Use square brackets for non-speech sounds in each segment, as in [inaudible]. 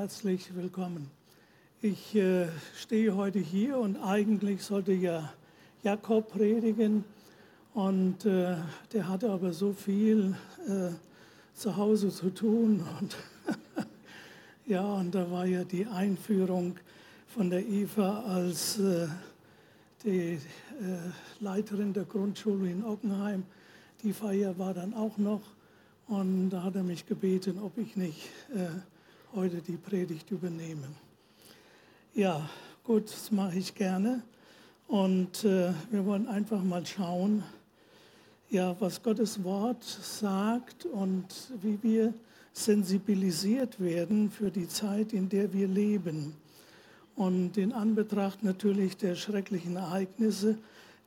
Herzlich willkommen. Ich äh, stehe heute hier und eigentlich sollte ja Jakob predigen und äh, der hatte aber so viel äh, zu Hause zu tun und [laughs] ja und da war ja die Einführung von der Eva als äh, die äh, Leiterin der Grundschule in Ockenheim. Die Feier war dann auch noch und da hat er mich gebeten, ob ich nicht äh, heute die Predigt übernehmen. Ja, gut, das mache ich gerne. Und äh, wir wollen einfach mal schauen, ja, was Gottes Wort sagt und wie wir sensibilisiert werden für die Zeit, in der wir leben. Und in Anbetracht natürlich der schrecklichen Ereignisse,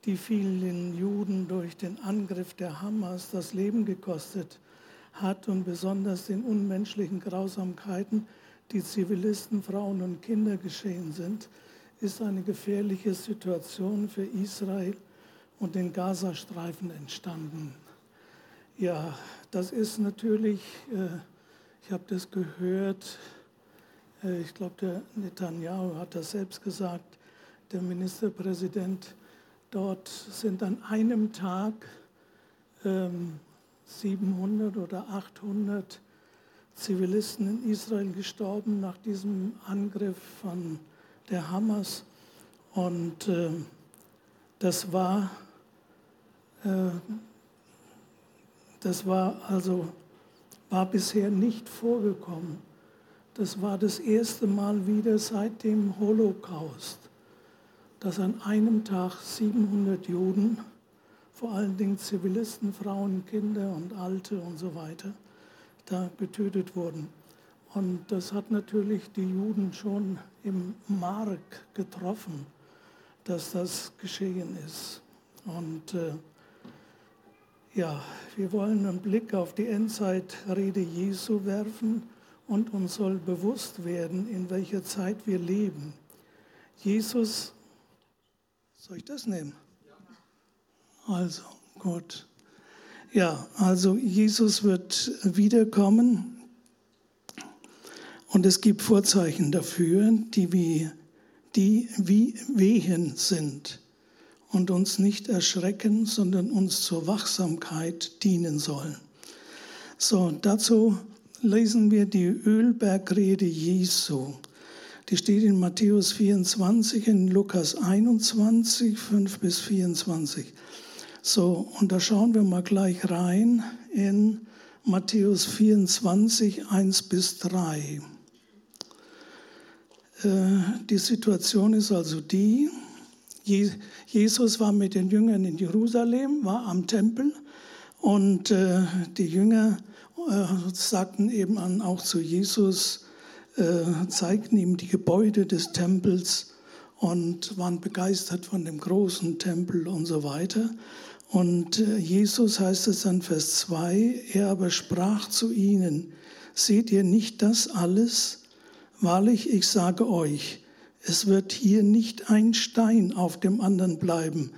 die vielen Juden durch den Angriff der Hamas das Leben gekostet hat und besonders den unmenschlichen Grausamkeiten, die Zivilisten, Frauen und Kinder geschehen sind, ist eine gefährliche Situation für Israel und den Gazastreifen entstanden. Ja, das ist natürlich, äh, ich habe das gehört, äh, ich glaube, der Netanyahu hat das selbst gesagt, der Ministerpräsident, dort sind an einem Tag ähm, 700 oder 800 Zivilisten in Israel gestorben nach diesem Angriff von der Hamas. Und äh, das war, äh, das war also war bisher nicht vorgekommen. Das war das erste Mal wieder seit dem Holocaust, dass an einem Tag 700 Juden vor allen Dingen Zivilisten, Frauen, Kinder und Alte und so weiter, da getötet wurden. Und das hat natürlich die Juden schon im Mark getroffen, dass das geschehen ist. Und äh, ja, wir wollen einen Blick auf die Endzeitrede Jesu werfen und uns soll bewusst werden, in welcher Zeit wir leben. Jesus, soll ich das nehmen? Also, gut. Ja, also Jesus wird wiederkommen und es gibt Vorzeichen dafür, die wie, die wie Wehen sind und uns nicht erschrecken, sondern uns zur Wachsamkeit dienen sollen. So, dazu lesen wir die Ölbergrede Jesu. Die steht in Matthäus 24, in Lukas 21, 5 bis 24. So, und da schauen wir mal gleich rein in Matthäus 24, 1 bis 3. Äh, die Situation ist also die, Jesus war mit den Jüngern in Jerusalem, war am Tempel und äh, die Jünger äh, sagten eben auch zu Jesus, zeigten ihm die Gebäude des Tempels und waren begeistert von dem großen Tempel und so weiter. Und äh, Jesus heißt es an Vers 2, er aber sprach zu ihnen, seht ihr nicht das alles? Wahrlich, ich sage euch, es wird hier nicht ein Stein auf dem anderen bleiben,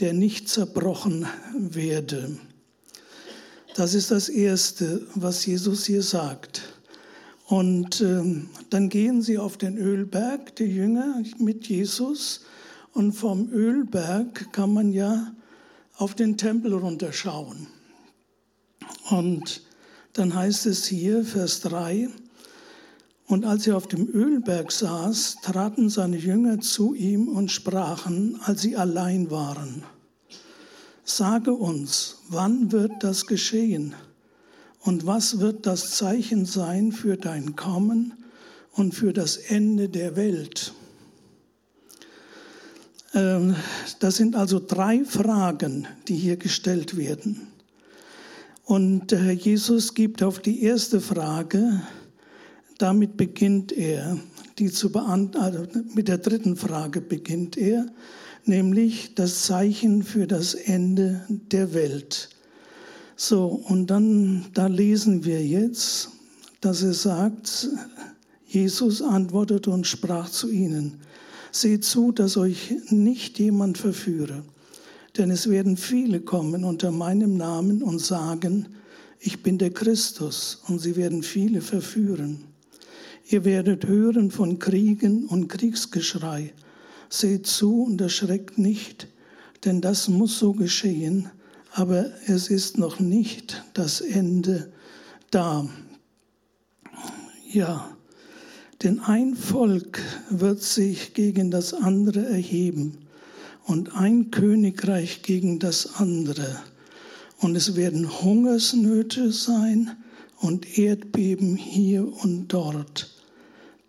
der nicht zerbrochen werde. Das ist das Erste, was Jesus hier sagt. Und ähm, dann gehen sie auf den Ölberg, die Jünger mit Jesus. Und vom Ölberg kann man ja auf den Tempel runterschauen. Und dann heißt es hier, Vers 3, und als er auf dem Ölberg saß, traten seine Jünger zu ihm und sprachen, als sie allein waren, Sage uns, wann wird das geschehen? Und was wird das Zeichen sein für dein Kommen und für das Ende der Welt? Ähm, das sind also drei Fragen, die hier gestellt werden. Und Herr Jesus gibt auf die erste Frage, damit beginnt er, die zu beantworten, also mit der dritten Frage beginnt er, nämlich das Zeichen für das Ende der Welt. So, und dann, da lesen wir jetzt, dass er sagt, Jesus antwortete und sprach zu ihnen, Seht zu, dass euch nicht jemand verführe, denn es werden viele kommen unter meinem Namen und sagen, ich bin der Christus, und sie werden viele verführen. Ihr werdet hören von Kriegen und Kriegsgeschrei. Seht zu und erschreckt nicht, denn das muss so geschehen, aber es ist noch nicht das Ende da. Ja, denn ein Volk wird sich gegen das andere erheben und ein Königreich gegen das andere. Und es werden Hungersnöte sein und Erdbeben hier und dort.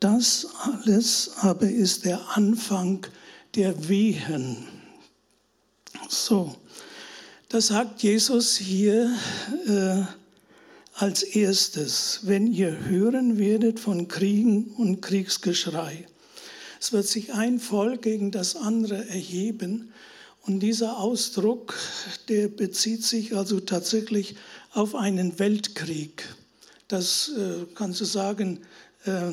Das alles aber ist der Anfang der Wehen. So, das sagt Jesus hier äh, als erstes, wenn ihr hören werdet von Kriegen und Kriegsgeschrei. Es wird sich ein Volk gegen das andere erheben. Und dieser Ausdruck, der bezieht sich also tatsächlich auf einen Weltkrieg. Das äh, kannst du sagen, äh,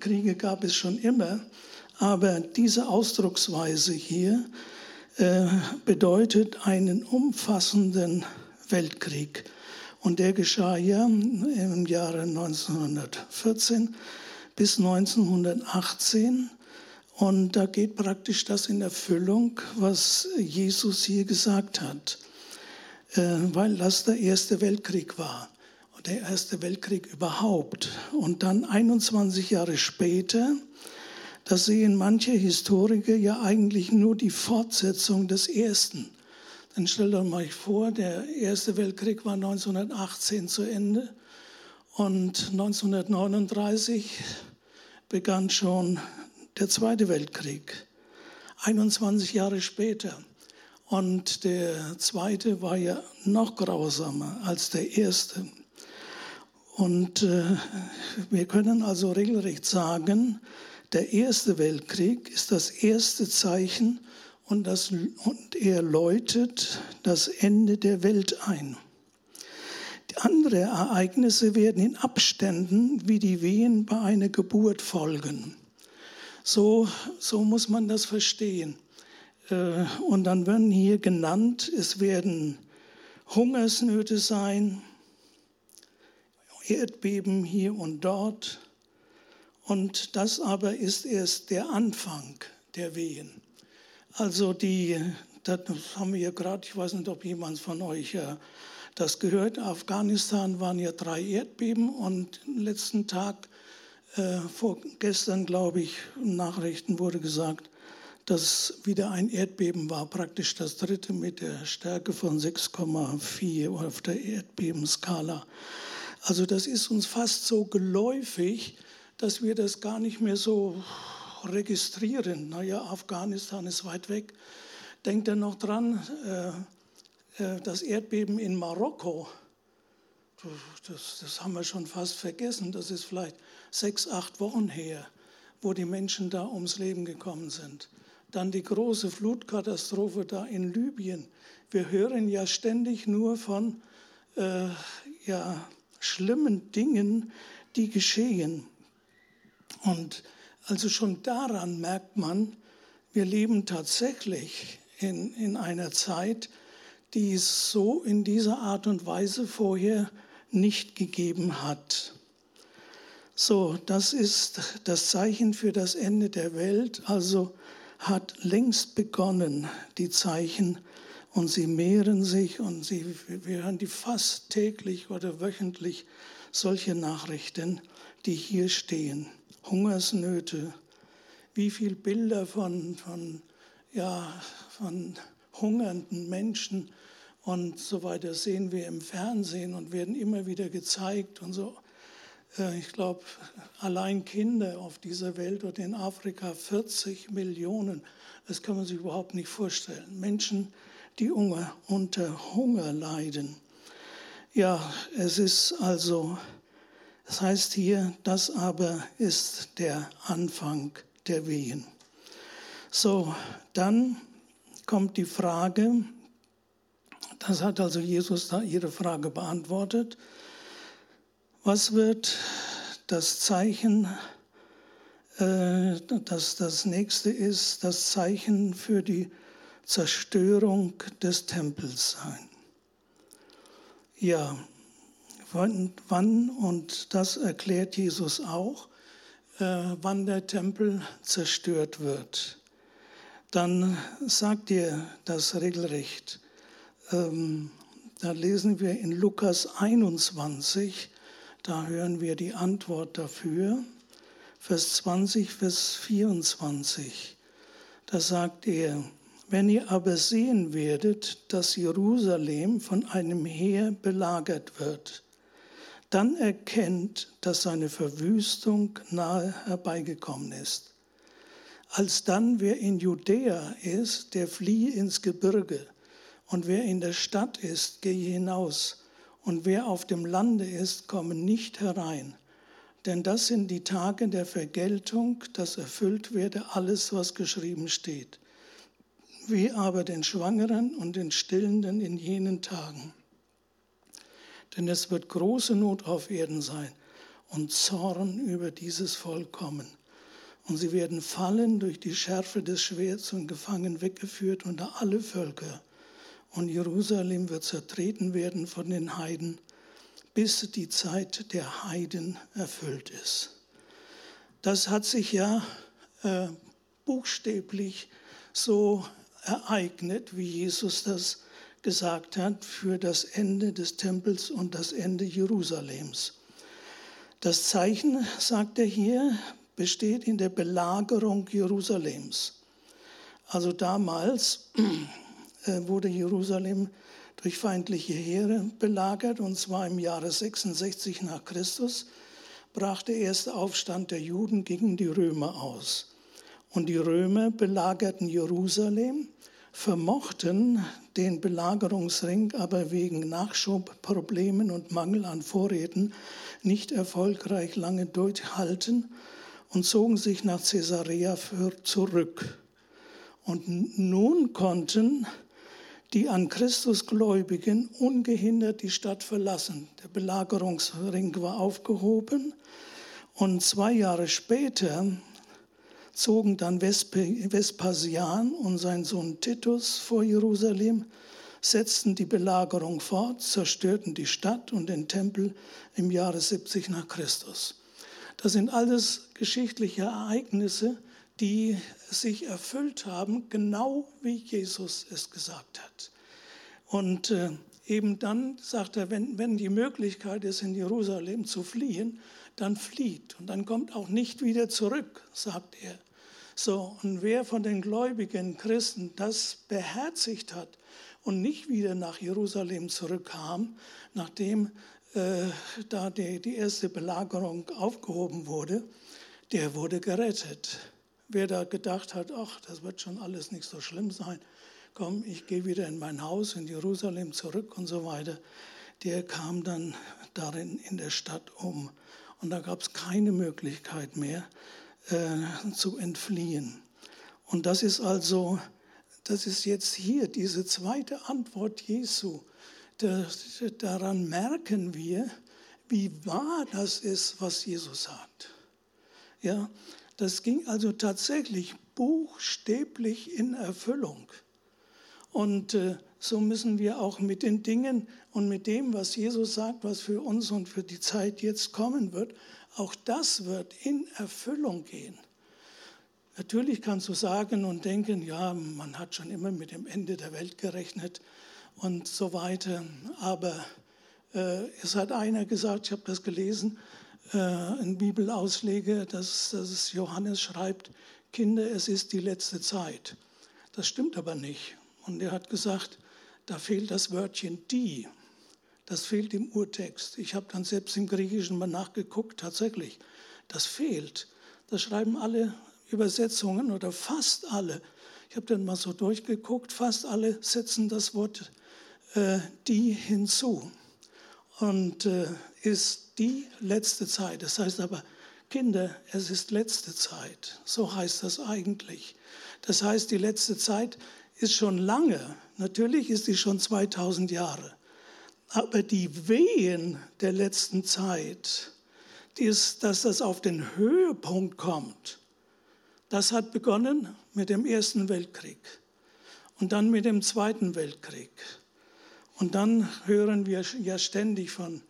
Kriege gab es schon immer. Aber diese Ausdrucksweise hier bedeutet einen umfassenden Weltkrieg. Und der geschah ja im Jahre 1914 bis 1918. Und da geht praktisch das in Erfüllung, was Jesus hier gesagt hat, äh, weil das der Erste Weltkrieg war, der Erste Weltkrieg überhaupt. Und dann 21 Jahre später, das sehen manche Historiker ja eigentlich nur die Fortsetzung des Ersten. Dann stellt euch vor, der Erste Weltkrieg war 1918 zu Ende und 1939 begann schon der Zweite Weltkrieg, 21 Jahre später. Und der zweite war ja noch grausamer als der erste. Und äh, wir können also regelrecht sagen, der Erste Weltkrieg ist das erste Zeichen und, das, und er läutet das Ende der Welt ein. Die andere Ereignisse werden in Abständen wie die Wehen bei einer Geburt folgen. So, so muss man das verstehen. Äh, und dann werden hier genannt, es werden Hungersnöte sein, Erdbeben hier und dort. Und das aber ist erst der Anfang der Wehen. Also die, das haben wir gerade, ich weiß nicht, ob jemand von euch äh, das gehört, Afghanistan waren ja drei Erdbeben und letzten Tag äh, vorgestern, glaube ich, Nachrichten wurde gesagt, dass wieder ein Erdbeben war, praktisch das dritte mit der Stärke von 6,4 auf der Erdbebenskala. Also das ist uns fast so geläufig, dass wir das gar nicht mehr so registrieren. Naja, Afghanistan ist weit weg. Denkt er noch dran, äh, äh, das Erdbeben in Marokko, das, das haben wir schon fast vergessen. Das ist vielleicht sechs, acht Wochen her, wo die Menschen da ums Leben gekommen sind. Dann die große Flutkatastrophe da in Libyen. Wir hören ja ständig nur von äh, ja, schlimmen Dingen, die geschehen. Und also schon daran merkt man, wir leben tatsächlich in, in einer Zeit, die es so in dieser Art und Weise vorher nicht gegeben hat. So, das ist das Zeichen für das Ende der Welt, also hat längst begonnen, die Zeichen, und sie mehren sich und sie, wir hören die fast täglich oder wöchentlich solche Nachrichten, die hier stehen. Hungersnöte, wie viele Bilder von, von, ja, von hungernden Menschen und so weiter sehen wir im Fernsehen und werden immer wieder gezeigt und so. Äh, ich glaube, allein Kinder auf dieser Welt oder in Afrika 40 Millionen, das kann man sich überhaupt nicht vorstellen. Menschen, die unter Hunger leiden. Ja, es ist also, das heißt hier, das aber ist der Anfang der Wehen. So, dann kommt die Frage, das hat also Jesus da ihre Frage beantwortet. Was wird das Zeichen, äh, das das nächste ist, das Zeichen für die Zerstörung des Tempels sein? Ja, wann, und das erklärt Jesus auch, äh, wann der Tempel zerstört wird, dann sagt ihr das regelrecht. Ähm, da lesen wir in Lukas 21, da hören wir die Antwort dafür. Vers 20, Vers 24. Da sagt er, wenn ihr aber sehen werdet, dass Jerusalem von einem Heer belagert wird, dann erkennt, dass seine Verwüstung nahe herbeigekommen ist. Alsdann, wer in Judäa ist, der fliehe ins Gebirge, und wer in der Stadt ist, gehe hinaus, und wer auf dem Lande ist, komme nicht herein. Denn das sind die Tage der Vergeltung, dass erfüllt werde alles, was geschrieben steht. Wie aber den Schwangeren und den Stillenden in jenen Tagen denn es wird große Not auf Erden sein und Zorn über dieses Volk kommen. Und sie werden fallen durch die Schärfe des Schwerts und gefangen weggeführt unter alle Völker. Und Jerusalem wird zertreten werden von den Heiden, bis die Zeit der Heiden erfüllt ist. Das hat sich ja äh, buchstäblich so ereignet, wie Jesus das gesagt hat für das Ende des Tempels und das Ende Jerusalems. Das Zeichen, sagt er hier, besteht in der Belagerung Jerusalems. Also damals äh, wurde Jerusalem durch feindliche Heere belagert, und zwar im Jahre 66 nach Christus brach der erste Aufstand der Juden gegen die Römer aus. Und die Römer belagerten Jerusalem vermochten den Belagerungsring aber wegen Nachschubproblemen und Mangel an Vorräten nicht erfolgreich lange durchhalten und zogen sich nach Caesarea zurück. Und nun konnten die an Christus Gläubigen ungehindert die Stadt verlassen. Der Belagerungsring war aufgehoben und zwei Jahre später zogen dann Vespasian und sein Sohn Titus vor Jerusalem, setzten die Belagerung fort, zerstörten die Stadt und den Tempel im Jahre 70 nach Christus. Das sind alles geschichtliche Ereignisse, die sich erfüllt haben, genau wie Jesus es gesagt hat. Und äh, eben dann sagt er, wenn, wenn die Möglichkeit ist, in Jerusalem zu fliehen, dann flieht und dann kommt auch nicht wieder zurück, sagt er. So, und wer von den gläubigen Christen das beherzigt hat und nicht wieder nach Jerusalem zurückkam, nachdem äh, da die, die erste Belagerung aufgehoben wurde, der wurde gerettet. Wer da gedacht hat, ach, das wird schon alles nicht so schlimm sein, komm, ich gehe wieder in mein Haus in Jerusalem zurück und so weiter, der kam dann darin in der Stadt um. Und da gab es keine Möglichkeit mehr, äh, zu entfliehen. Und das ist also, das ist jetzt hier diese zweite Antwort Jesu. Das, daran merken wir, wie wahr das ist, was Jesus sagt. Ja, das ging also tatsächlich buchstäblich in Erfüllung. Und äh, so müssen wir auch mit den Dingen und mit dem, was Jesus sagt, was für uns und für die Zeit jetzt kommen wird, auch das wird in Erfüllung gehen. Natürlich kannst du sagen und denken, ja, man hat schon immer mit dem Ende der Welt gerechnet und so weiter. Aber äh, es hat einer gesagt, ich habe das gelesen, äh, ein Bibelausleger, dass, dass Johannes schreibt, Kinder, es ist die letzte Zeit. Das stimmt aber nicht. Und er hat gesagt, da fehlt das Wörtchen die. Das fehlt im Urtext. Ich habe dann selbst im Griechischen mal nachgeguckt, tatsächlich. Das fehlt. Das schreiben alle Übersetzungen oder fast alle. Ich habe dann mal so durchgeguckt, fast alle setzen das Wort äh, die hinzu. Und äh, ist die letzte Zeit. Das heißt aber, Kinder, es ist letzte Zeit. So heißt das eigentlich. Das heißt, die letzte Zeit ist schon lange. Natürlich ist sie schon 2000 Jahre. Aber die Wehen der letzten Zeit, ist, dass das auf den Höhepunkt kommt, das hat begonnen mit dem Ersten Weltkrieg und dann mit dem Zweiten Weltkrieg. Und dann hören wir ja ständig von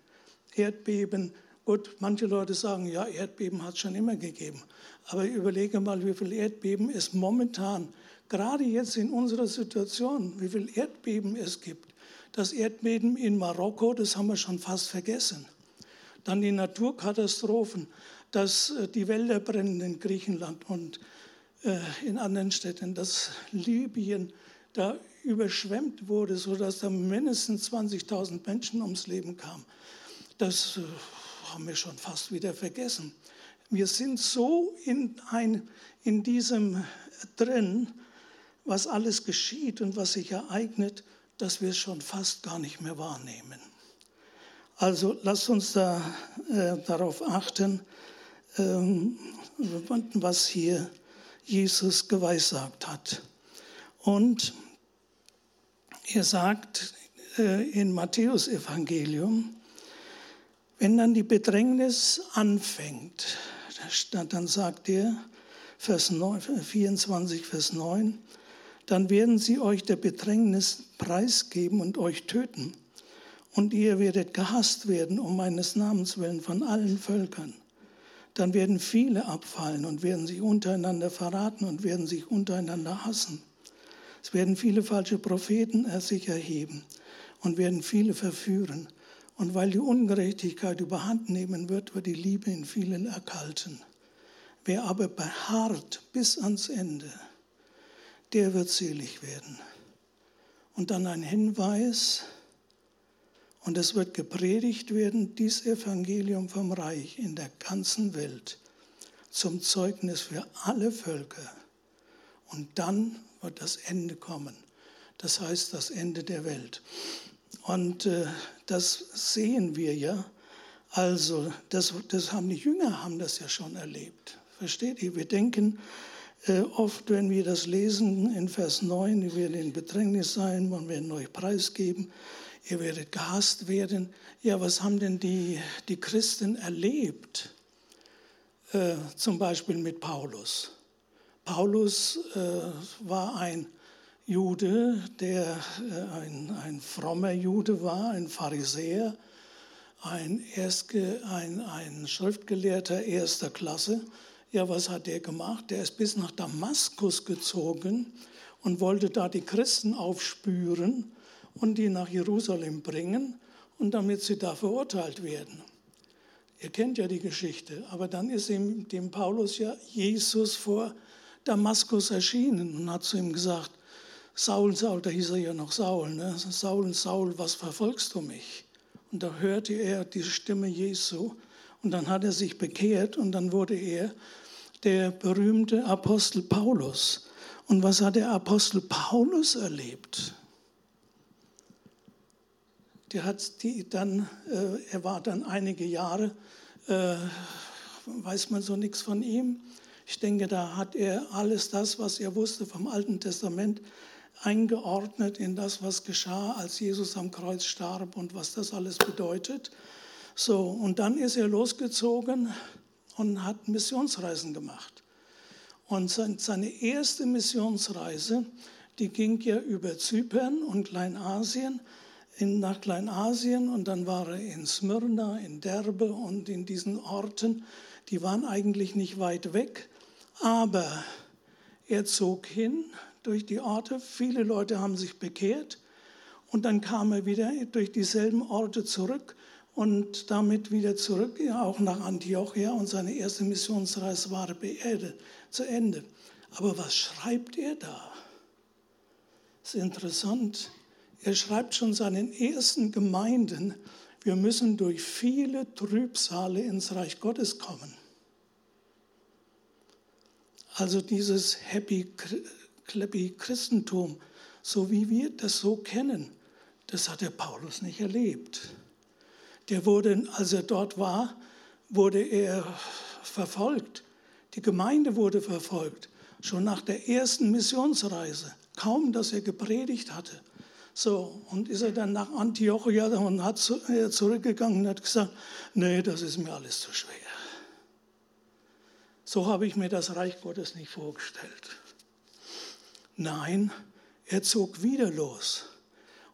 Erdbeben Gut, manche Leute sagen, ja, Erdbeben hat es schon immer gegeben. Aber überlege mal, wie viel Erdbeben es momentan, gerade jetzt in unserer Situation, wie viel Erdbeben es gibt. Das Erdbeben in Marokko, das haben wir schon fast vergessen. Dann die Naturkatastrophen, dass äh, die Wälder brennen in Griechenland und äh, in anderen Städten, dass Libyen da überschwemmt wurde, sodass da mindestens 20.000 Menschen ums Leben kamen. Das äh, haben wir schon fast wieder vergessen. Wir sind so in, ein, in diesem drin, was alles geschieht und was sich ereignet, dass wir es schon fast gar nicht mehr wahrnehmen. Also lasst uns da äh, darauf achten, ähm, was hier Jesus geweissagt hat. Und er sagt äh, in Matthäus Evangelium, wenn dann die Bedrängnis anfängt, dann sagt er, Vers 9, 24, Vers 9, dann werden sie euch der Bedrängnis preisgeben und euch töten. Und ihr werdet gehasst werden um meines Namens willen von allen Völkern. Dann werden viele abfallen und werden sich untereinander verraten und werden sich untereinander hassen. Es werden viele falsche Propheten sich erheben und werden viele verführen. Und weil die Ungerechtigkeit überhand nehmen wird, wird die Liebe in vielen erkalten. Wer aber beharrt bis ans Ende, der wird selig werden. Und dann ein Hinweis, und es wird gepredigt werden, dies Evangelium vom Reich in der ganzen Welt zum Zeugnis für alle Völker. Und dann wird das Ende kommen. Das heißt das Ende der Welt. Und äh, das sehen wir ja. Also, das, das haben die Jünger haben das ja schon erlebt. Versteht ihr? Wir denken, äh, oft, wenn wir das lesen in Vers 9, ihr werdet in Bedrängnis sein, man wird euch preisgeben, ihr werdet gehasst werden. Ja, was haben denn die, die Christen erlebt? Äh, zum Beispiel mit Paulus. Paulus äh, war ein Jude, der äh, ein, ein frommer Jude war, ein Pharisäer, ein, Erstge, ein, ein Schriftgelehrter erster Klasse ja, was hat der gemacht? Der ist bis nach Damaskus gezogen und wollte da die Christen aufspüren und die nach Jerusalem bringen und damit sie da verurteilt werden. Ihr kennt ja die Geschichte, aber dann ist ihm dem Paulus ja Jesus vor Damaskus erschienen und hat zu ihm gesagt, Saul, Saul, da hieß er ja noch Saul, ne? Saul, Saul, was verfolgst du mich? Und da hörte er die Stimme Jesu und dann hat er sich bekehrt und dann wurde er der berühmte Apostel Paulus. Und was hat der Apostel Paulus erlebt? Der hat die dann, äh, er war dann einige Jahre, äh, weiß man so nichts von ihm. Ich denke, da hat er alles das, was er wusste vom Alten Testament, eingeordnet in das, was geschah, als Jesus am Kreuz starb und was das alles bedeutet. So, und dann ist er losgezogen und hat Missionsreisen gemacht. Und seine erste Missionsreise, die ging ja über Zypern und Kleinasien, in, nach Kleinasien und dann war er in Smyrna, in Derbe und in diesen Orten. Die waren eigentlich nicht weit weg, aber er zog hin durch die Orte. Viele Leute haben sich bekehrt und dann kam er wieder durch dieselben Orte zurück und damit wieder zurück, auch nach Antiochia und seine erste Missionsreise war beerdet, zu Ende. Aber was schreibt er da? Das ist interessant. Er schreibt schon seinen ersten Gemeinden, wir müssen durch viele Trübsale ins Reich Gottes kommen. Also dieses Happy Clappy Christentum, so wie wir das so kennen, das hat der Paulus nicht erlebt. Der wurde, als er dort war, wurde er verfolgt. Die Gemeinde wurde verfolgt, schon nach der ersten Missionsreise, kaum dass er gepredigt hatte. So, und ist er dann nach Antiochia und hat zurückgegangen und hat gesagt, nee, das ist mir alles zu schwer. So habe ich mir das Reich Gottes nicht vorgestellt. Nein, er zog wieder los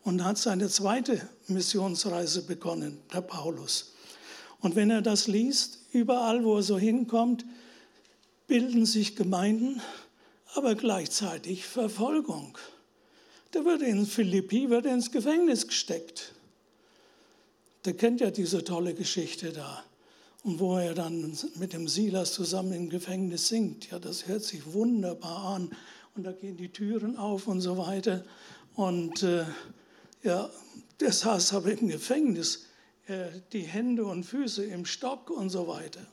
und hat seine zweite Missionsreise begonnen, der Paulus. Und wenn er das liest, überall, wo er so hinkommt, bilden sich Gemeinden, aber gleichzeitig Verfolgung. Der wird in Philippi wird ins Gefängnis gesteckt. Der kennt ja diese tolle Geschichte da. Und wo er dann mit dem Silas zusammen im Gefängnis singt. Ja, das hört sich wunderbar an. Und da gehen die Türen auf und so weiter. Und äh, ja, der saß aber im Gefängnis, äh, die Hände und Füße im Stock und so weiter.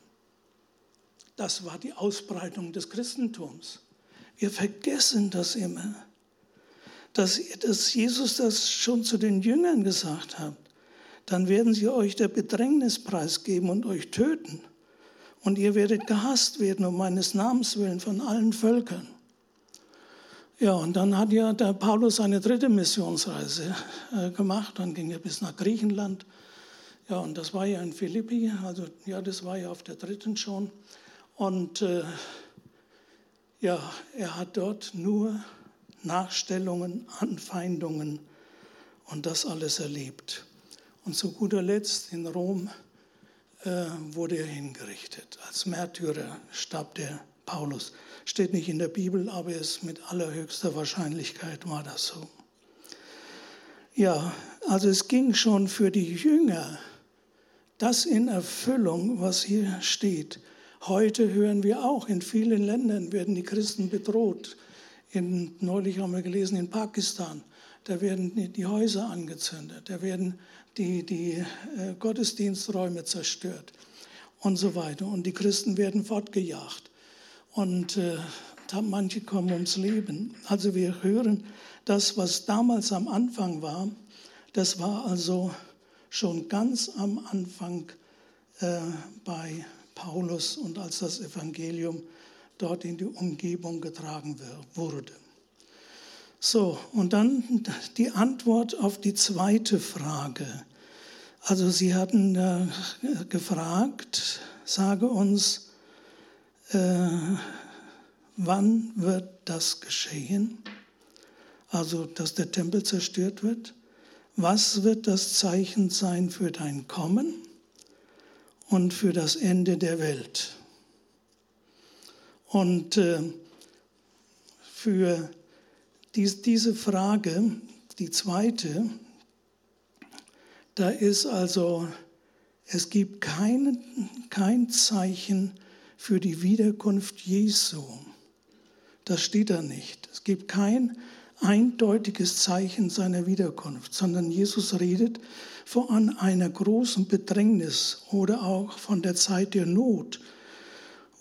Das war die Ausbreitung des Christentums. Wir vergessen das immer, dass, dass Jesus das schon zu den Jüngern gesagt hat dann werden sie euch der Bedrängnis preisgeben und euch töten. Und ihr werdet gehasst werden um meines Namens willen von allen Völkern. Ja, und dann hat ja der Paulus seine dritte Missionsreise äh, gemacht. Dann ging er bis nach Griechenland. Ja, und das war ja in Philippi. Also, ja, das war ja auf der dritten schon. Und äh, ja, er hat dort nur Nachstellungen, Anfeindungen und das alles erlebt. Und zu guter Letzt in Rom äh, wurde er hingerichtet. Als Märtyrer starb der Paulus. Steht nicht in der Bibel, aber es mit allerhöchster Wahrscheinlichkeit war das so. Ja, also es ging schon für die Jünger das in Erfüllung, was hier steht. Heute hören wir auch, in vielen Ländern werden die Christen bedroht. In, neulich haben wir gelesen, in Pakistan, da werden die Häuser angezündet, da werden die, die äh, Gottesdiensträume zerstört und so weiter. Und die Christen werden fortgejagt. Und äh, manche kommen ums Leben. Also wir hören, das, was damals am Anfang war, das war also schon ganz am Anfang äh, bei Paulus und als das Evangelium dort in die Umgebung getragen wurde. So, und dann die Antwort auf die zweite Frage. Also Sie hatten äh, gefragt, sage uns, äh, wann wird das geschehen? Also, dass der Tempel zerstört wird. Was wird das Zeichen sein für dein Kommen und für das Ende der Welt? Und äh, für dies, diese Frage, die zweite, da ist also, es gibt kein, kein Zeichen für die Wiederkunft Jesu. Das steht da nicht. Es gibt kein eindeutiges Zeichen seiner Wiederkunft, sondern Jesus redet von einer großen Bedrängnis oder auch von der Zeit der Not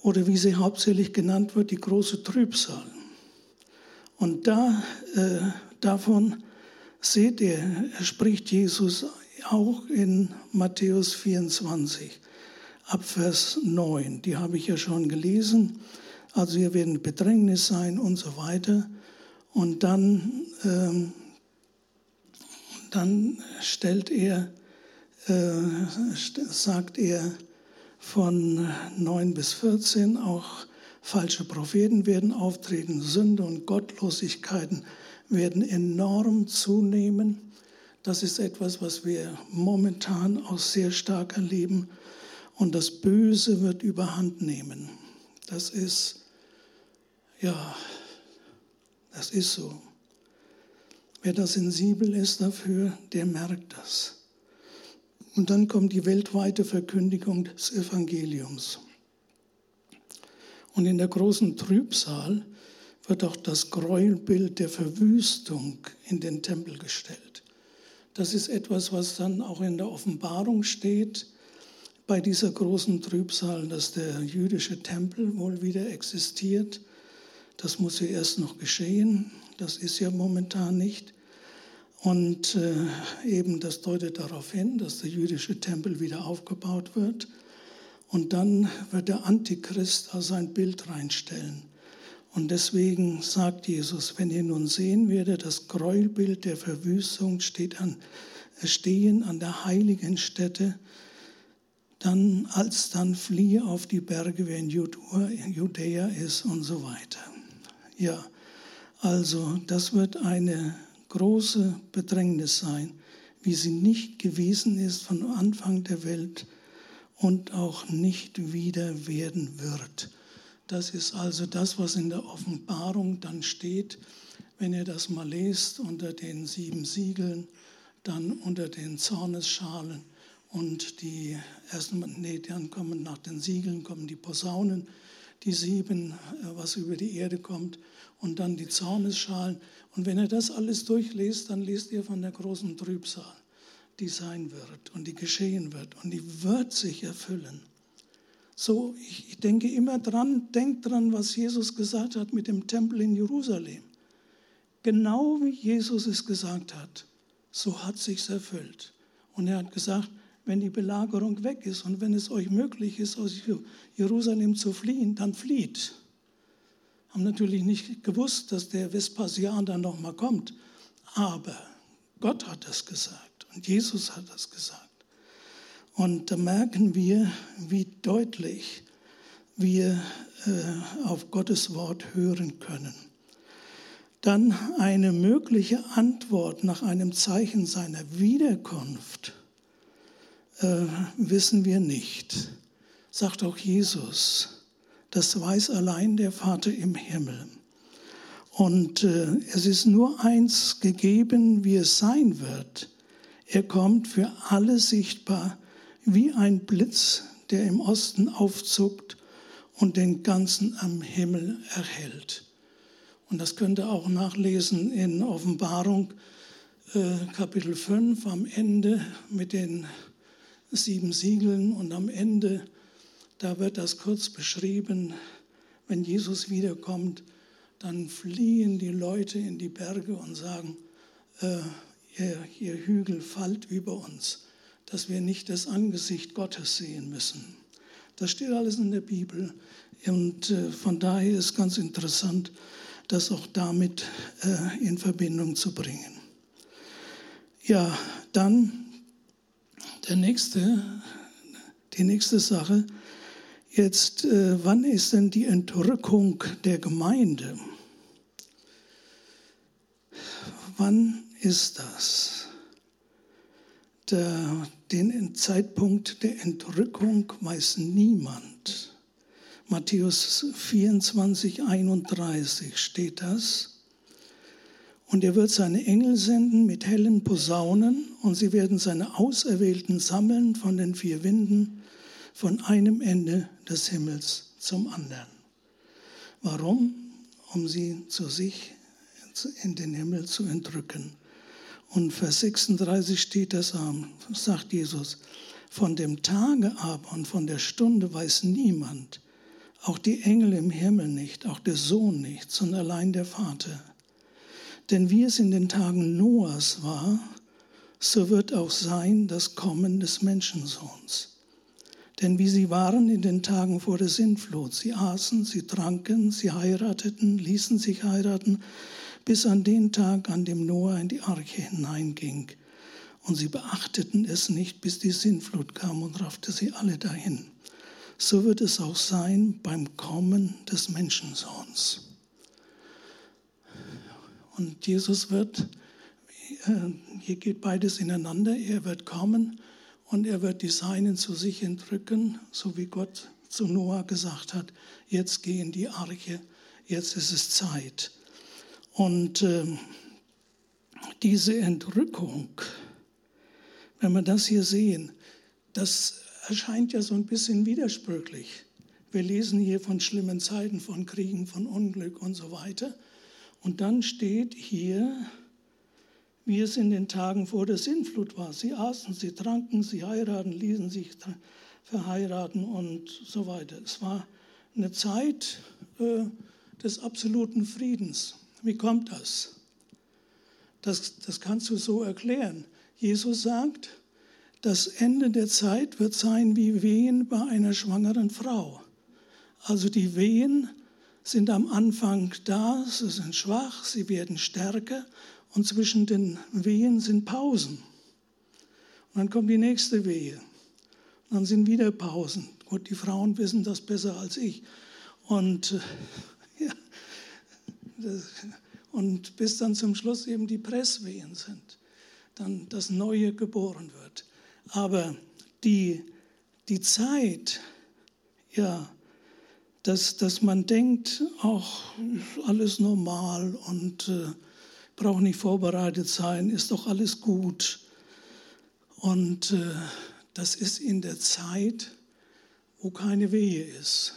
oder wie sie hauptsächlich genannt wird, die große Trübsal. Und da, äh, davon seht ihr, spricht Jesus auch in Matthäus 24 ab Vers 9. Die habe ich ja schon gelesen. Also hier werden Bedrängnis sein und so weiter. Und dann, ähm, dann stellt er, äh, sagt er von 9 bis 14 auch, Falsche Propheten werden auftreten, Sünde und Gottlosigkeiten werden enorm zunehmen. Das ist etwas, was wir momentan auch sehr stark erleben. Und das Böse wird überhand nehmen. Das ist, ja, das ist so. Wer da sensibel ist dafür, der merkt das. Und dann kommt die weltweite Verkündigung des Evangeliums. Und in der großen Trübsal wird auch das Gräuelbild der Verwüstung in den Tempel gestellt. Das ist etwas, was dann auch in der Offenbarung steht bei dieser großen Trübsal, dass der jüdische Tempel wohl wieder existiert. Das muss ja erst noch geschehen. Das ist ja momentan nicht. Und äh, eben das deutet darauf hin, dass der jüdische Tempel wieder aufgebaut wird. Und dann wird der Antichrist da sein Bild reinstellen. Und deswegen sagt Jesus, wenn ihr nun sehen werdet, das Gräuelbild der Verwüstung steht an, stehen an der heiligen Stätte, dann alsdann fliehe auf die Berge, wer in Judäa ist und so weiter. Ja, also das wird eine große Bedrängnis sein, wie sie nicht gewesen ist von Anfang der Welt und auch nicht wieder werden wird. Das ist also das, was in der Offenbarung dann steht, wenn ihr das mal lest unter den sieben Siegeln, dann unter den Zornesschalen und die ersten, nee, dann kommen nach den Siegeln kommen die Posaunen, die sieben, äh, was über die Erde kommt und dann die Zornesschalen. Und wenn ihr das alles durchlest, dann lest ihr von der großen Trübsal, die sein wird und die geschehen wird und die wird sich erfüllen. So, ich denke immer dran, denkt dran, was Jesus gesagt hat mit dem Tempel in Jerusalem. Genau wie Jesus es gesagt hat, so hat sich's erfüllt. Und er hat gesagt, wenn die Belagerung weg ist und wenn es euch möglich ist, aus Jerusalem zu fliehen, dann flieht. Haben natürlich nicht gewusst, dass der Vespasian dann nochmal kommt, aber Gott hat das gesagt und Jesus hat das gesagt. Und da merken wir, wie deutlich wir äh, auf Gottes Wort hören können. Dann eine mögliche Antwort nach einem Zeichen seiner Wiederkunft äh, wissen wir nicht, sagt auch Jesus. Das weiß allein der Vater im Himmel. Und äh, es ist nur eins gegeben, wie es sein wird. Er kommt für alle sichtbar wie ein Blitz, der im Osten aufzuckt und den ganzen am Himmel erhält. Und das könnt ihr auch nachlesen in Offenbarung äh, Kapitel 5 am Ende mit den sieben Siegeln und am Ende, da wird das kurz beschrieben, wenn Jesus wiederkommt, dann fliehen die Leute in die Berge und sagen, äh, ihr, ihr Hügel fallt über uns, dass wir nicht das Angesicht Gottes sehen müssen. Das steht alles in der Bibel und äh, von daher ist ganz interessant, das auch damit äh, in Verbindung zu bringen. Ja, dann der nächste, die nächste Sache. Jetzt, äh, wann ist denn die Entrückung der Gemeinde? Wann ist das? Der, den Zeitpunkt der Entrückung weiß niemand. Matthäus 24, 31 steht das. Und er wird seine Engel senden mit hellen Posaunen und sie werden seine Auserwählten sammeln von den vier Winden, von einem Ende des Himmels zum anderen. Warum? Um sie zu sich in den Himmel zu entrücken. Und Vers 36 steht das, sagt Jesus, von dem Tage aber und von der Stunde weiß niemand, auch die Engel im Himmel nicht, auch der Sohn nicht, sondern allein der Vater. Denn wie es in den Tagen Noahs war, so wird auch sein das Kommen des Menschensohns. Denn wie sie waren in den Tagen vor der Sintflut, sie aßen, sie tranken, sie heirateten, ließen sich heiraten, bis an den Tag, an dem Noah in die Arche hineinging. Und sie beachteten es nicht, bis die Sintflut kam und raffte sie alle dahin. So wird es auch sein beim Kommen des Menschensohns. Und Jesus wird, äh, hier geht beides ineinander, er wird kommen und er wird die Seinen zu sich entrücken, so wie Gott zu Noah gesagt hat, jetzt geh in die Arche, jetzt ist es Zeit. Und äh, diese Entrückung, wenn wir das hier sehen, das erscheint ja so ein bisschen widersprüchlich. Wir lesen hier von schlimmen Zeiten, von Kriegen, von Unglück und so weiter. Und dann steht hier, wie es in den Tagen vor der Sintflut war. Sie aßen, sie tranken, sie heiraten, ließen sich verheiraten und so weiter. Es war eine Zeit äh, des absoluten Friedens. Wie kommt das? das? Das kannst du so erklären. Jesus sagt, das Ende der Zeit wird sein wie Wehen bei einer schwangeren Frau. Also die Wehen sind am Anfang da, sie sind schwach, sie werden stärker und zwischen den Wehen sind Pausen. Und dann kommt die nächste Wehe. Und dann sind wieder Pausen. Gut, die Frauen wissen das besser als ich. Und, äh, [laughs] ja, das, und bis dann zum Schluss eben die Presswehen sind, dann das Neue geboren wird. Aber die, die Zeit, ja, dass, dass man denkt, auch alles normal und äh, braucht nicht vorbereitet sein, ist doch alles gut. Und äh, das ist in der Zeit, wo keine Wehe ist.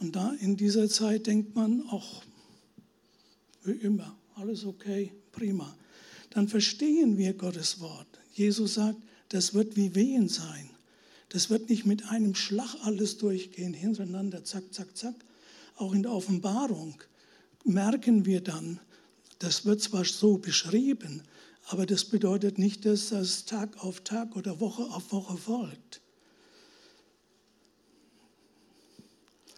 Und da in dieser Zeit denkt man, auch wie immer, alles okay, prima. Dann verstehen wir Gottes Wort. Jesus sagt, das wird wie Wehen sein. Das wird nicht mit einem Schlag alles durchgehen, hintereinander, zack, zack, zack. Auch in der Offenbarung merken wir dann, das wird zwar so beschrieben, aber das bedeutet nicht, dass das Tag auf Tag oder Woche auf Woche folgt.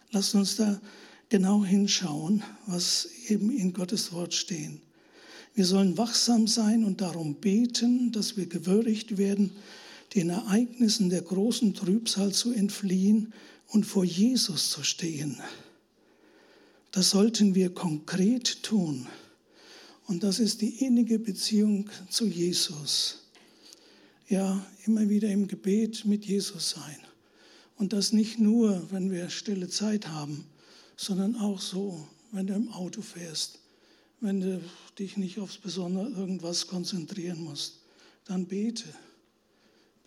Lasst uns da genau hinschauen, was eben in Gottes Wort stehen. Wir sollen wachsam sein und darum beten, dass wir gewürdigt werden, den Ereignissen der großen Trübsal zu entfliehen und vor Jesus zu stehen. Das sollten wir konkret tun. Und das ist die innige Beziehung zu Jesus. Ja, immer wieder im Gebet mit Jesus sein. Und das nicht nur, wenn wir stille Zeit haben, sondern auch so, wenn du im Auto fährst, wenn du dich nicht aufs Besondere irgendwas konzentrieren musst, dann bete.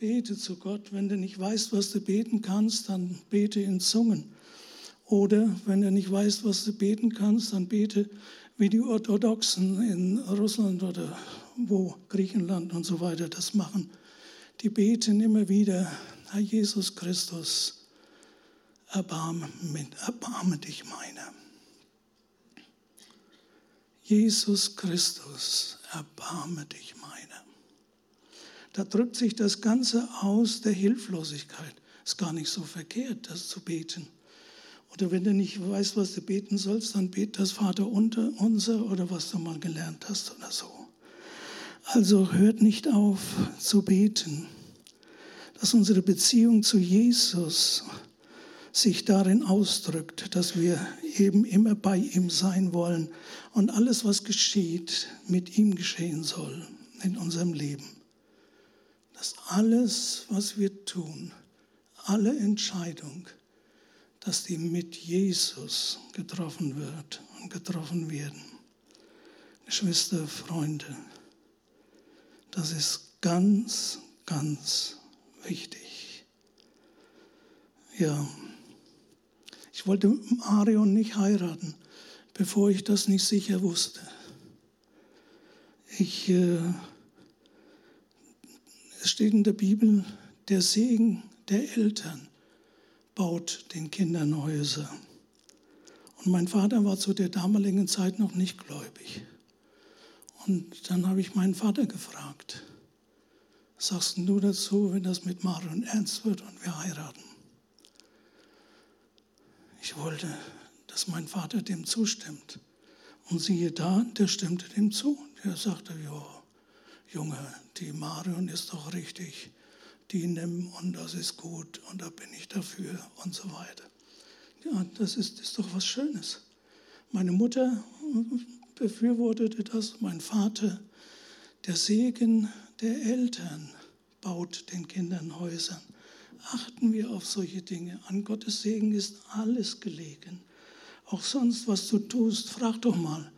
Bete zu Gott. Wenn du nicht weißt, was du beten kannst, dann bete in Zungen. Oder wenn du nicht weißt, was du beten kannst, dann bete wie die Orthodoxen in Russland oder wo Griechenland und so weiter das machen. Die beten immer wieder, Herr Jesus Christus, erbarme, erbarme dich meiner. Jesus Christus, erbarme dich meiner. Da drückt sich das Ganze aus der Hilflosigkeit. Ist gar nicht so verkehrt, das zu beten. Oder wenn du nicht weißt, was du beten sollst, dann bet das Vater unser oder was du mal gelernt hast oder so. Also hört nicht auf zu beten, dass unsere Beziehung zu Jesus sich darin ausdrückt, dass wir eben immer bei ihm sein wollen und alles, was geschieht, mit ihm geschehen soll in unserem Leben. Dass alles, was wir tun, alle Entscheidung, dass die mit Jesus getroffen wird und getroffen werden. Geschwister, Freunde, das ist ganz, ganz wichtig. Ja, ich wollte Marion nicht heiraten, bevor ich das nicht sicher wusste. Ich, äh, es steht in der Bibel, der Segen der Eltern baut den Kindern Häuser. Und mein Vater war zu der damaligen Zeit noch nicht gläubig. Und dann habe ich meinen Vater gefragt, sagst du dazu, wenn das mit Marion ernst wird und wir heiraten? Ich wollte, dass mein Vater dem zustimmt. Und siehe da, der stimmte dem zu. Der sagte, ja, Junge, die Marion ist doch richtig die nimm und das ist gut und da bin ich dafür und so weiter. Ja, das ist, ist doch was Schönes. Meine Mutter befürwortete das, mein Vater. Der Segen der Eltern baut den Kindern Häusern. Achten wir auf solche Dinge. An Gottes Segen ist alles gelegen. Auch sonst, was du tust, frag doch mal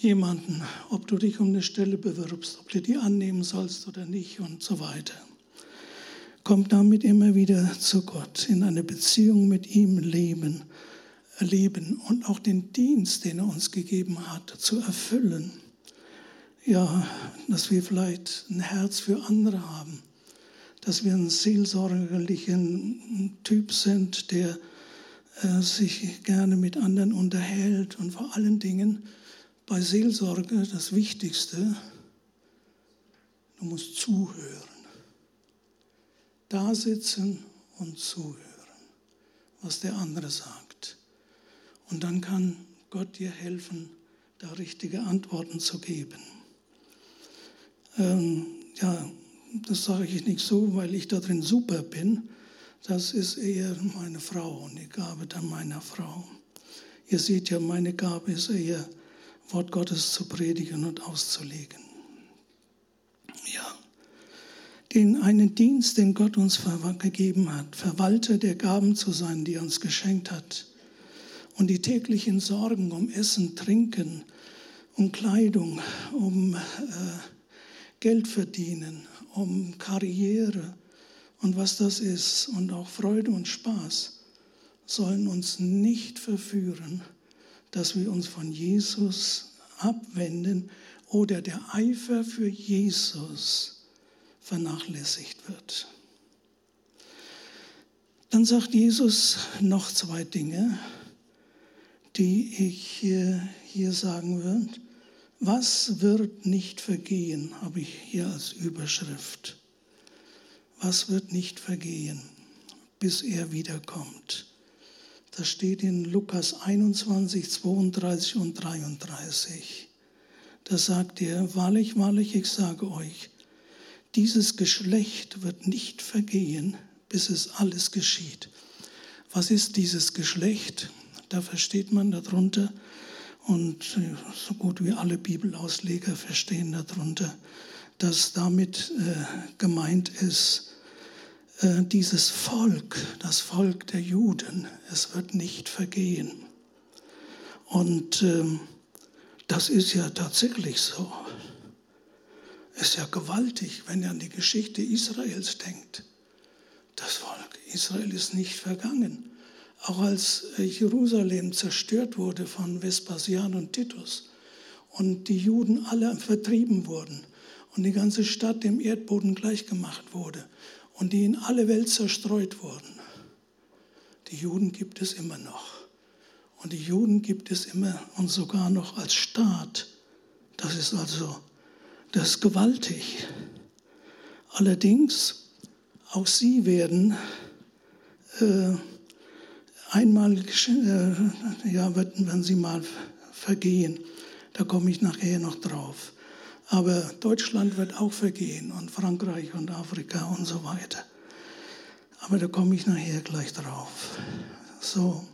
jemanden, ob du dich um eine Stelle bewirbst, ob du die annehmen sollst oder nicht und so weiter kommt damit immer wieder zu Gott, in eine Beziehung mit ihm leben, erleben und auch den Dienst, den er uns gegeben hat, zu erfüllen. Ja, dass wir vielleicht ein Herz für andere haben, dass wir ein seelsorgerlichen Typ sind, der äh, sich gerne mit anderen unterhält und vor allen Dingen bei Seelsorge das Wichtigste, du musst zuhören da sitzen und zuhören, was der andere sagt. Und dann kann Gott dir helfen, da richtige Antworten zu geben. Ähm, ja, das sage ich nicht so, weil ich da drin super bin. Das ist eher meine Frau und die Gabe dann meiner Frau. Ihr seht ja, meine Gabe ist eher, Wort Gottes zu predigen und auszulegen. Ja, den einen Dienst, den Gott uns gegeben hat, Verwalter der Gaben zu sein, die er uns geschenkt hat. Und die täglichen Sorgen um Essen, Trinken, um Kleidung, um äh, Geld verdienen, um Karriere und was das ist und auch Freude und Spaß sollen uns nicht verführen, dass wir uns von Jesus abwenden oder der Eifer für Jesus vernachlässigt wird. Dann sagt Jesus noch zwei Dinge, die ich hier sagen würde. Was wird nicht vergehen, habe ich hier als Überschrift. Was wird nicht vergehen, bis er wiederkommt? Das steht in Lukas 21, 32 und 33. Da sagt er, wahrlich, wahrlich, ich sage euch, dieses Geschlecht wird nicht vergehen, bis es alles geschieht. Was ist dieses Geschlecht? Da versteht man darunter, und so gut wie alle Bibelausleger verstehen darunter, dass damit äh, gemeint ist, dieses Volk, das Volk der Juden, es wird nicht vergehen. Und äh, das ist ja tatsächlich so ist ja gewaltig, wenn ihr an die Geschichte Israels denkt. Das Volk Israel ist nicht vergangen. Auch als äh, Jerusalem zerstört wurde von Vespasian und Titus und die Juden alle vertrieben wurden und die ganze Stadt dem Erdboden gleichgemacht wurde und die in alle Welt zerstreut wurden. Die Juden gibt es immer noch. Und die Juden gibt es immer und sogar noch als Staat. Das ist also das ist gewaltig. Allerdings, auch sie werden äh, einmal, äh, ja, werden sie mal vergehen. Da komme ich nachher noch drauf. Aber Deutschland wird auch vergehen und Frankreich und Afrika und so weiter. Aber da komme ich nachher gleich drauf. So,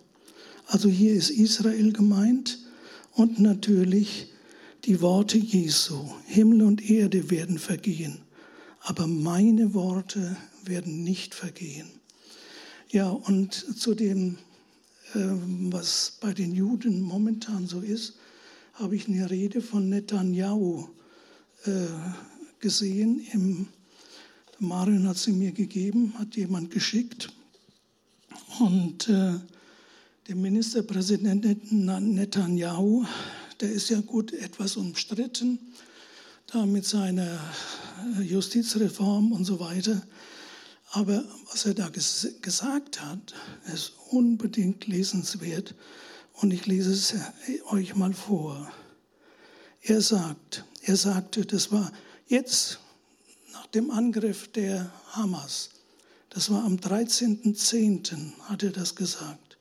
also hier ist Israel gemeint und natürlich die Worte Jesu, Himmel und Erde werden vergehen, aber meine Worte werden nicht vergehen. Ja, und zu dem, ähm, was bei den Juden momentan so ist, habe ich eine Rede von Netanyahu äh, gesehen. Im, Marion hat sie mir gegeben, hat jemand geschickt. Und äh, der Ministerpräsident Netanyahu der ist ja gut etwas umstritten, da mit seiner äh, Justizreform und so weiter. Aber was er da ges gesagt hat, ist unbedingt lesenswert. Und ich lese es euch mal vor. Er sagt, er sagte, das war jetzt nach dem Angriff der Hamas, das war am 13.10. hat er das gesagt.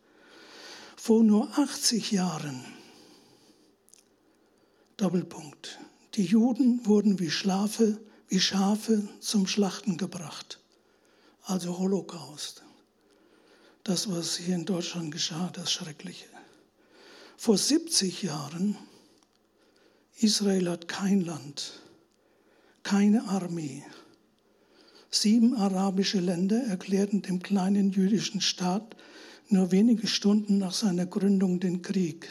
Vor nur 80 Jahren Doppelpunkt. Die Juden wurden wie, Schlafe, wie Schafe zum Schlachten gebracht. Also Holocaust. Das, was hier in Deutschland geschah, das Schreckliche. Vor 70 Jahren, Israel hat kein Land, keine Armee. Sieben arabische Länder erklärten dem kleinen jüdischen Staat nur wenige Stunden nach seiner Gründung den Krieg.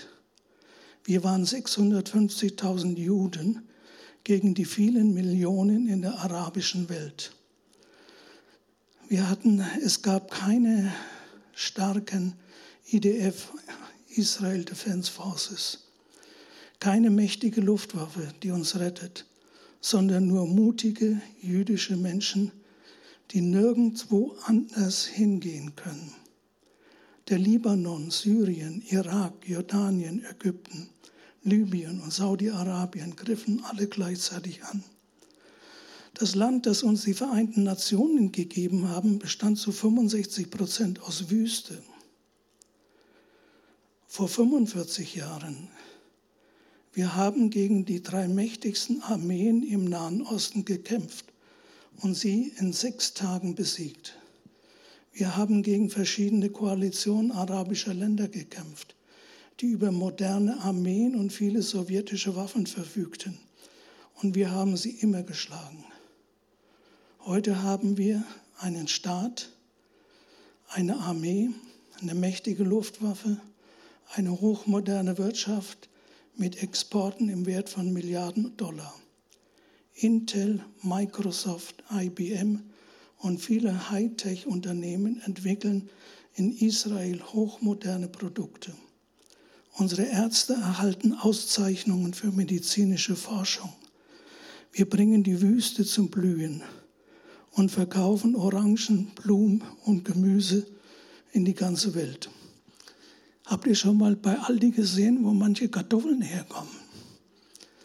Wir waren 650.000 Juden gegen die vielen Millionen in der arabischen Welt. Wir hatten, es gab keine starken IDF, Israel Defense Forces, keine mächtige Luftwaffe, die uns rettet, sondern nur mutige jüdische Menschen, die nirgendwo anders hingehen können. Der Libanon, Syrien, Irak, Jordanien, Ägypten, Libyen und Saudi-Arabien griffen alle gleichzeitig an. Das Land, das uns die Vereinten Nationen gegeben haben, bestand zu 65 Prozent aus Wüste. Vor 45 Jahren. Wir haben gegen die drei mächtigsten Armeen im Nahen Osten gekämpft und sie in sechs Tagen besiegt. Wir haben gegen verschiedene Koalitionen arabischer Länder gekämpft die über moderne Armeen und viele sowjetische Waffen verfügten. Und wir haben sie immer geschlagen. Heute haben wir einen Staat, eine Armee, eine mächtige Luftwaffe, eine hochmoderne Wirtschaft mit Exporten im Wert von Milliarden Dollar. Intel, Microsoft, IBM und viele Hightech-Unternehmen entwickeln in Israel hochmoderne Produkte. Unsere Ärzte erhalten Auszeichnungen für medizinische Forschung. Wir bringen die Wüste zum Blühen und verkaufen Orangen, Blumen und Gemüse in die ganze Welt. Habt ihr schon mal bei Aldi gesehen, wo manche Kartoffeln herkommen?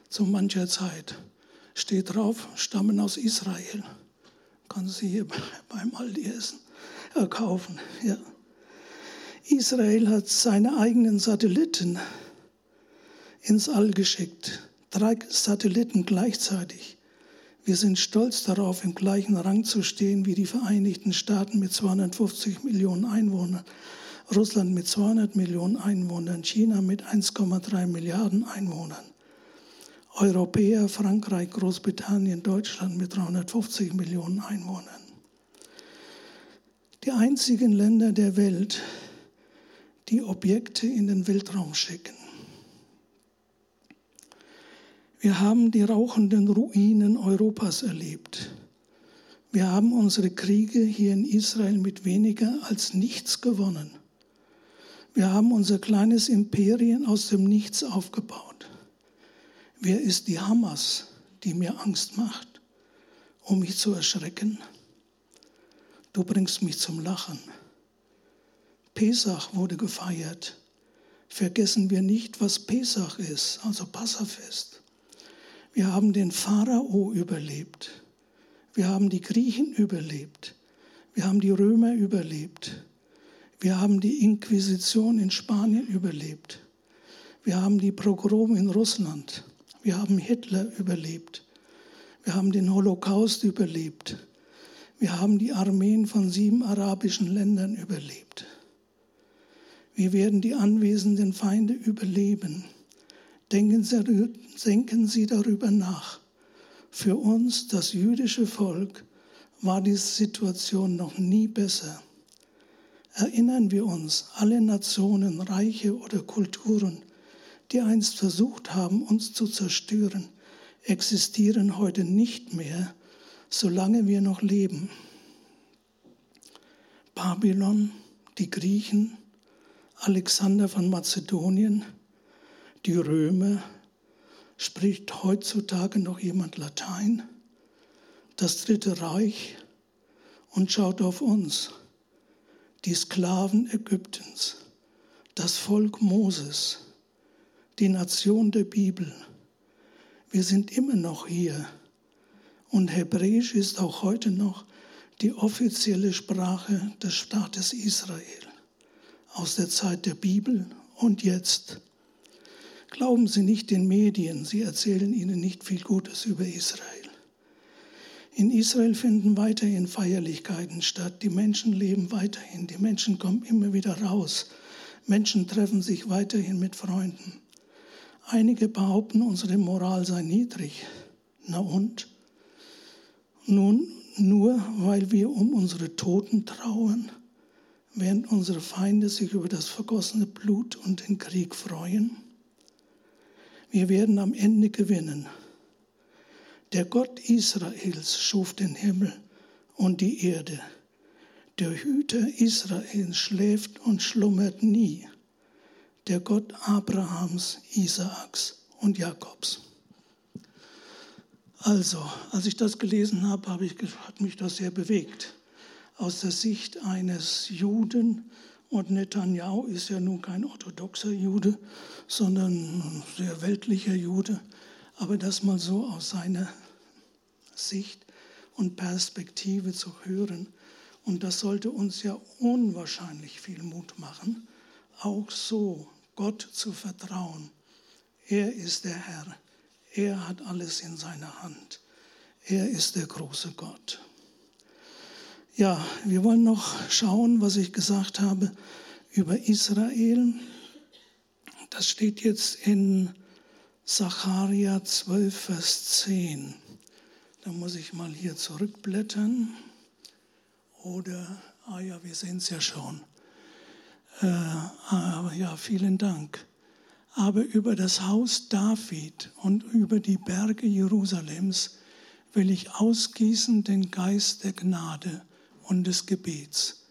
Zu mancher Zeit steht drauf, stammen aus Israel. Kann sie hier [laughs] beim Aldi essen, äh, kaufen. Ja. Israel hat seine eigenen Satelliten ins All geschickt. Drei Satelliten gleichzeitig. Wir sind stolz darauf, im gleichen Rang zu stehen wie die Vereinigten Staaten mit 250 Millionen Einwohnern, Russland mit 200 Millionen Einwohnern, China mit 1,3 Milliarden Einwohnern. Europäer, Frankreich, Großbritannien, Deutschland mit 350 Millionen Einwohnern. Die einzigen Länder der Welt, die Objekte in den Weltraum schicken. Wir haben die rauchenden Ruinen Europas erlebt. Wir haben unsere Kriege hier in Israel mit weniger als nichts gewonnen. Wir haben unser kleines Imperium aus dem Nichts aufgebaut. Wer ist die Hamas, die mir Angst macht, um mich zu erschrecken? Du bringst mich zum Lachen. Pesach wurde gefeiert. Vergessen wir nicht, was Pesach ist, also Passafest. Wir haben den Pharao überlebt. Wir haben die Griechen überlebt. Wir haben die Römer überlebt. Wir haben die Inquisition in Spanien überlebt. Wir haben die Pogrom in Russland. Wir haben Hitler überlebt. Wir haben den Holocaust überlebt. Wir haben die Armeen von sieben arabischen Ländern überlebt. Wir werden die anwesenden Feinde überleben. Denken Sie, denken Sie darüber nach. Für uns, das jüdische Volk, war die Situation noch nie besser. Erinnern wir uns, alle Nationen, Reiche oder Kulturen die einst versucht haben, uns zu zerstören, existieren heute nicht mehr, solange wir noch leben. Babylon, die Griechen, Alexander von Mazedonien, die Römer, spricht heutzutage noch jemand Latein? Das Dritte Reich und schaut auf uns, die Sklaven Ägyptens, das Volk Moses, die Nation der Bibel. Wir sind immer noch hier. Und Hebräisch ist auch heute noch die offizielle Sprache des Staates Israel aus der Zeit der Bibel und jetzt. Glauben Sie nicht den Medien, sie erzählen Ihnen nicht viel Gutes über Israel. In Israel finden weiterhin Feierlichkeiten statt, die Menschen leben weiterhin, die Menschen kommen immer wieder raus, Menschen treffen sich weiterhin mit Freunden. Einige behaupten, unsere Moral sei niedrig. Na und? Nun, nur weil wir um unsere Toten trauern, während unsere Feinde sich über das vergossene Blut und den Krieg freuen? Wir werden am Ende gewinnen. Der Gott Israels schuf den Himmel und die Erde. Der Hüter Israels schläft und schlummert nie der Gott Abrahams, Isaaks und Jakobs. Also, als ich das gelesen habe, habe ich, hat mich das sehr bewegt. Aus der Sicht eines Juden, und Netanyahu ist ja nun kein orthodoxer Jude, sondern ein sehr weltlicher Jude, aber das mal so aus seiner Sicht und Perspektive zu hören. Und das sollte uns ja unwahrscheinlich viel Mut machen, auch so Gott zu vertrauen. Er ist der Herr. Er hat alles in seiner Hand. Er ist der große Gott. Ja, wir wollen noch schauen, was ich gesagt habe über Israel. Das steht jetzt in Sacharja 12, Vers 10. Da muss ich mal hier zurückblättern. Oder, ah ja, wir sehen es ja schon. Äh, aber ja, vielen Dank. Aber über das Haus David und über die Berge Jerusalems will ich ausgießen den Geist der Gnade und des Gebets.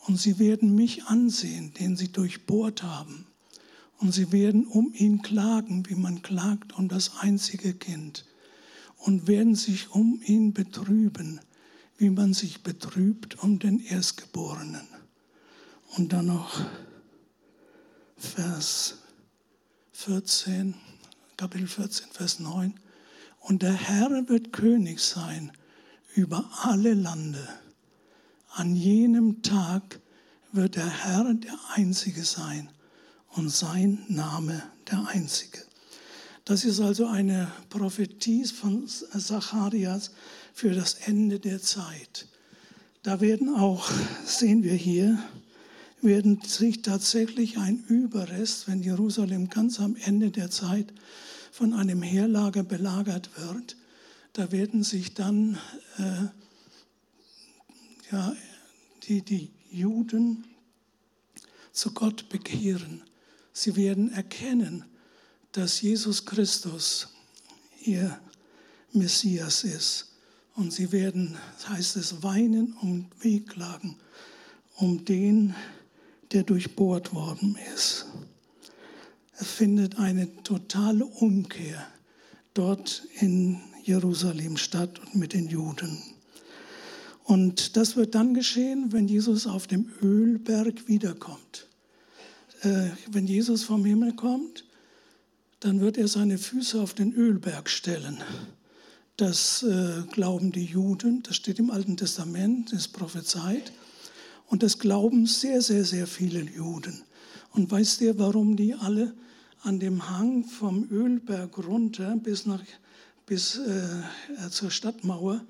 Und sie werden mich ansehen, den sie durchbohrt haben. Und sie werden um ihn klagen, wie man klagt um das einzige Kind. Und werden sich um ihn betrüben, wie man sich betrübt um den Erstgeborenen. Und dann noch Vers 14, Kapitel 14, Vers 9. Und der Herr wird König sein über alle Lande. An jenem Tag wird der Herr der Einzige sein und sein Name der Einzige. Das ist also eine Prophetie von Zacharias für das Ende der Zeit. Da werden auch, sehen wir hier, werden sich tatsächlich ein Überrest, wenn Jerusalem ganz am Ende der Zeit von einem Heerlager belagert wird, da werden sich dann äh, ja, die, die Juden zu Gott bekehren. Sie werden erkennen, dass Jesus Christus ihr Messias ist. Und sie werden, heißt es, weinen und wehklagen um den, der durchbohrt worden ist findet eine totale Umkehr dort in Jerusalem statt und mit den Juden. Und das wird dann geschehen, wenn Jesus auf dem Ölberg wiederkommt. Äh, wenn Jesus vom Himmel kommt, dann wird er seine Füße auf den Ölberg stellen. Das äh, glauben die Juden, das steht im Alten Testament, ist prophezeit. Und das glauben sehr, sehr, sehr viele Juden. Und weißt ihr, warum die alle an dem Hang vom Ölberg runter bis, nach, bis äh, zur Stadtmauer,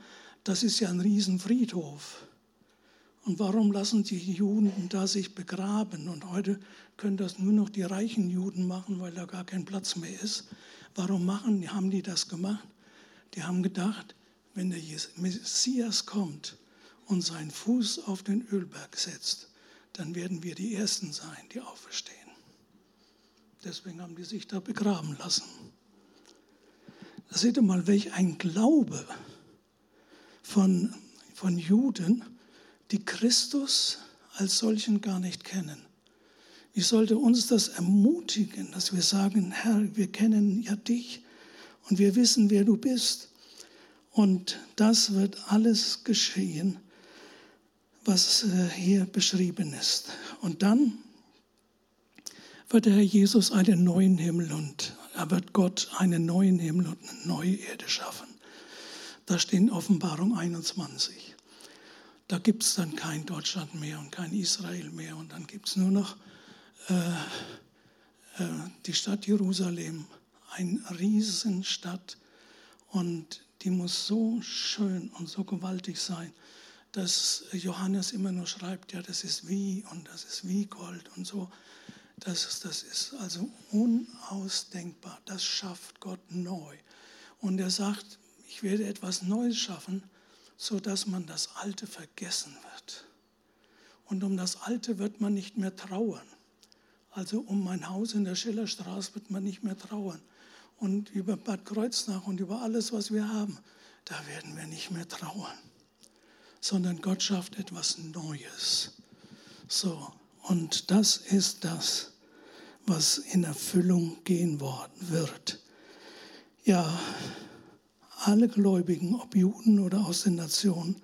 das ist ja ein Riesenfriedhof. Und warum lassen die Juden da sich begraben? Und heute können das nur noch die reichen Juden machen, weil da gar kein Platz mehr ist. Warum machen, haben die das gemacht? Die haben gedacht, wenn der Messias kommt und seinen Fuß auf den Ölberg setzt, dann werden wir die Ersten sein, die auferstehen. Deswegen haben die sich da begraben lassen. Seht ihr mal, welch ein Glaube von, von Juden, die Christus als solchen gar nicht kennen. Wie sollte uns das ermutigen, dass wir sagen, Herr, wir kennen ja dich und wir wissen, wer du bist. Und das wird alles geschehen, was äh, hier beschrieben ist. Und dann wird der Herr Jesus einen neuen Himmel und er wird Gott einen neuen Himmel und eine neue Erde schaffen. Da steht in Offenbarung 21. Da gibt es dann kein Deutschland mehr und kein Israel mehr und dann gibt es nur noch äh, äh, die Stadt Jerusalem, eine Riesenstadt und die muss so schön und so gewaltig sein, dass Johannes immer nur schreibt, ja, das ist wie und das ist wie Gold und so. Das das ist also unausdenkbar. Das schafft Gott neu. Und er sagt, ich werde etwas Neues schaffen, sodass man das Alte vergessen wird. Und um das Alte wird man nicht mehr trauern. Also um mein Haus in der Schillerstraße wird man nicht mehr trauern. Und über Bad Kreuznach und über alles, was wir haben, da werden wir nicht mehr trauern. Sondern Gott schafft etwas Neues. So, und das ist das, was in Erfüllung gehen wird. Ja, alle Gläubigen, ob Juden oder aus den Nationen,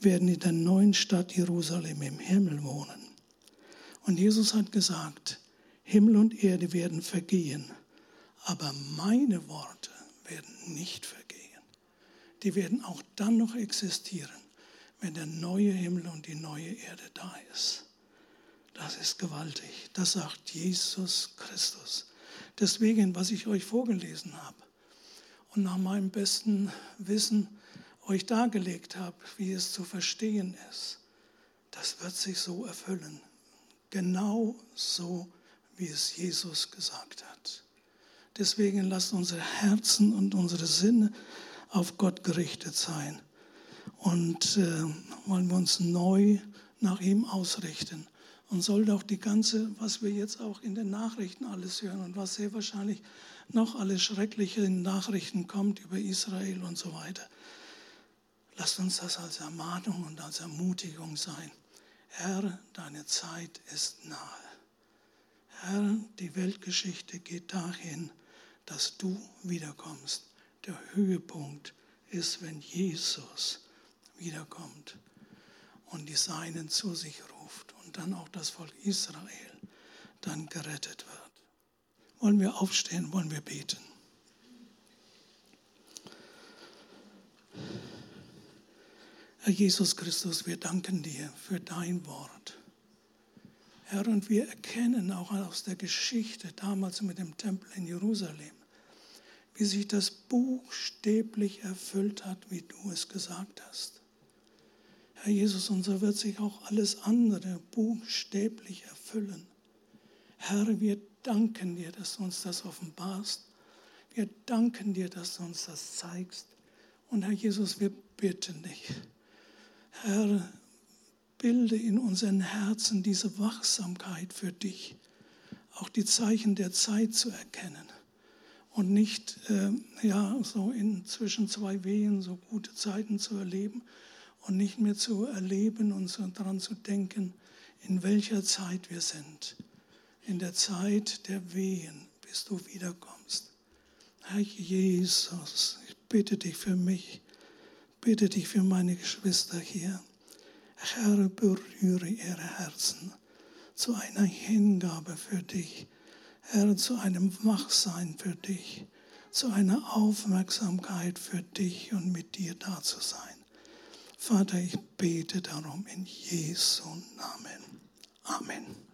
werden in der neuen Stadt Jerusalem im Himmel wohnen. Und Jesus hat gesagt, Himmel und Erde werden vergehen, aber meine Worte werden nicht vergehen. Die werden auch dann noch existieren, wenn der neue Himmel und die neue Erde da ist. Das ist gewaltig. Das sagt Jesus Christus. Deswegen, was ich euch vorgelesen habe und nach meinem besten Wissen euch dargelegt habe, wie es zu verstehen ist, das wird sich so erfüllen. Genau so, wie es Jesus gesagt hat. Deswegen lasst unsere Herzen und unsere Sinne auf Gott gerichtet sein und äh, wollen wir uns neu nach ihm ausrichten. Und soll doch die ganze, was wir jetzt auch in den Nachrichten alles hören und was sehr wahrscheinlich noch alles schreckliche Nachrichten kommt über Israel und so weiter. Lasst uns das als Ermahnung und als Ermutigung sein. Herr, deine Zeit ist nahe. Herr, die Weltgeschichte geht dahin, dass du wiederkommst. Der Höhepunkt ist, wenn Jesus wiederkommt und die Seinen zu sich ruft und dann auch das Volk Israel dann gerettet wird. Wollen wir aufstehen, wollen wir beten. Herr Jesus Christus, wir danken dir für dein Wort. Herr, und wir erkennen auch aus der Geschichte damals mit dem Tempel in Jerusalem, wie sich das buchstäblich erfüllt hat, wie du es gesagt hast. Herr Jesus, und so wird sich auch alles andere buchstäblich erfüllen. Herr, wir danken dir, dass du uns das offenbarst. Wir danken dir, dass du uns das zeigst. Und Herr Jesus, wir bitten dich, Herr, bilde in unseren Herzen diese Wachsamkeit für dich, auch die Zeichen der Zeit zu erkennen und nicht äh, ja, so in zwischen zwei Wehen so gute Zeiten zu erleben und nicht mehr zu erleben und so daran zu denken, in welcher Zeit wir sind. In der Zeit der Wehen, bis du wiederkommst. Herr Jesus, ich bitte dich für mich bitte dich für meine Geschwister hier. Herr, berühre ihre Herzen zu einer Hingabe für dich. Herr, zu einem Wachsein für dich, zu einer Aufmerksamkeit für dich und mit dir da zu sein. Vater, ich bete darum in Jesu Namen. Amen.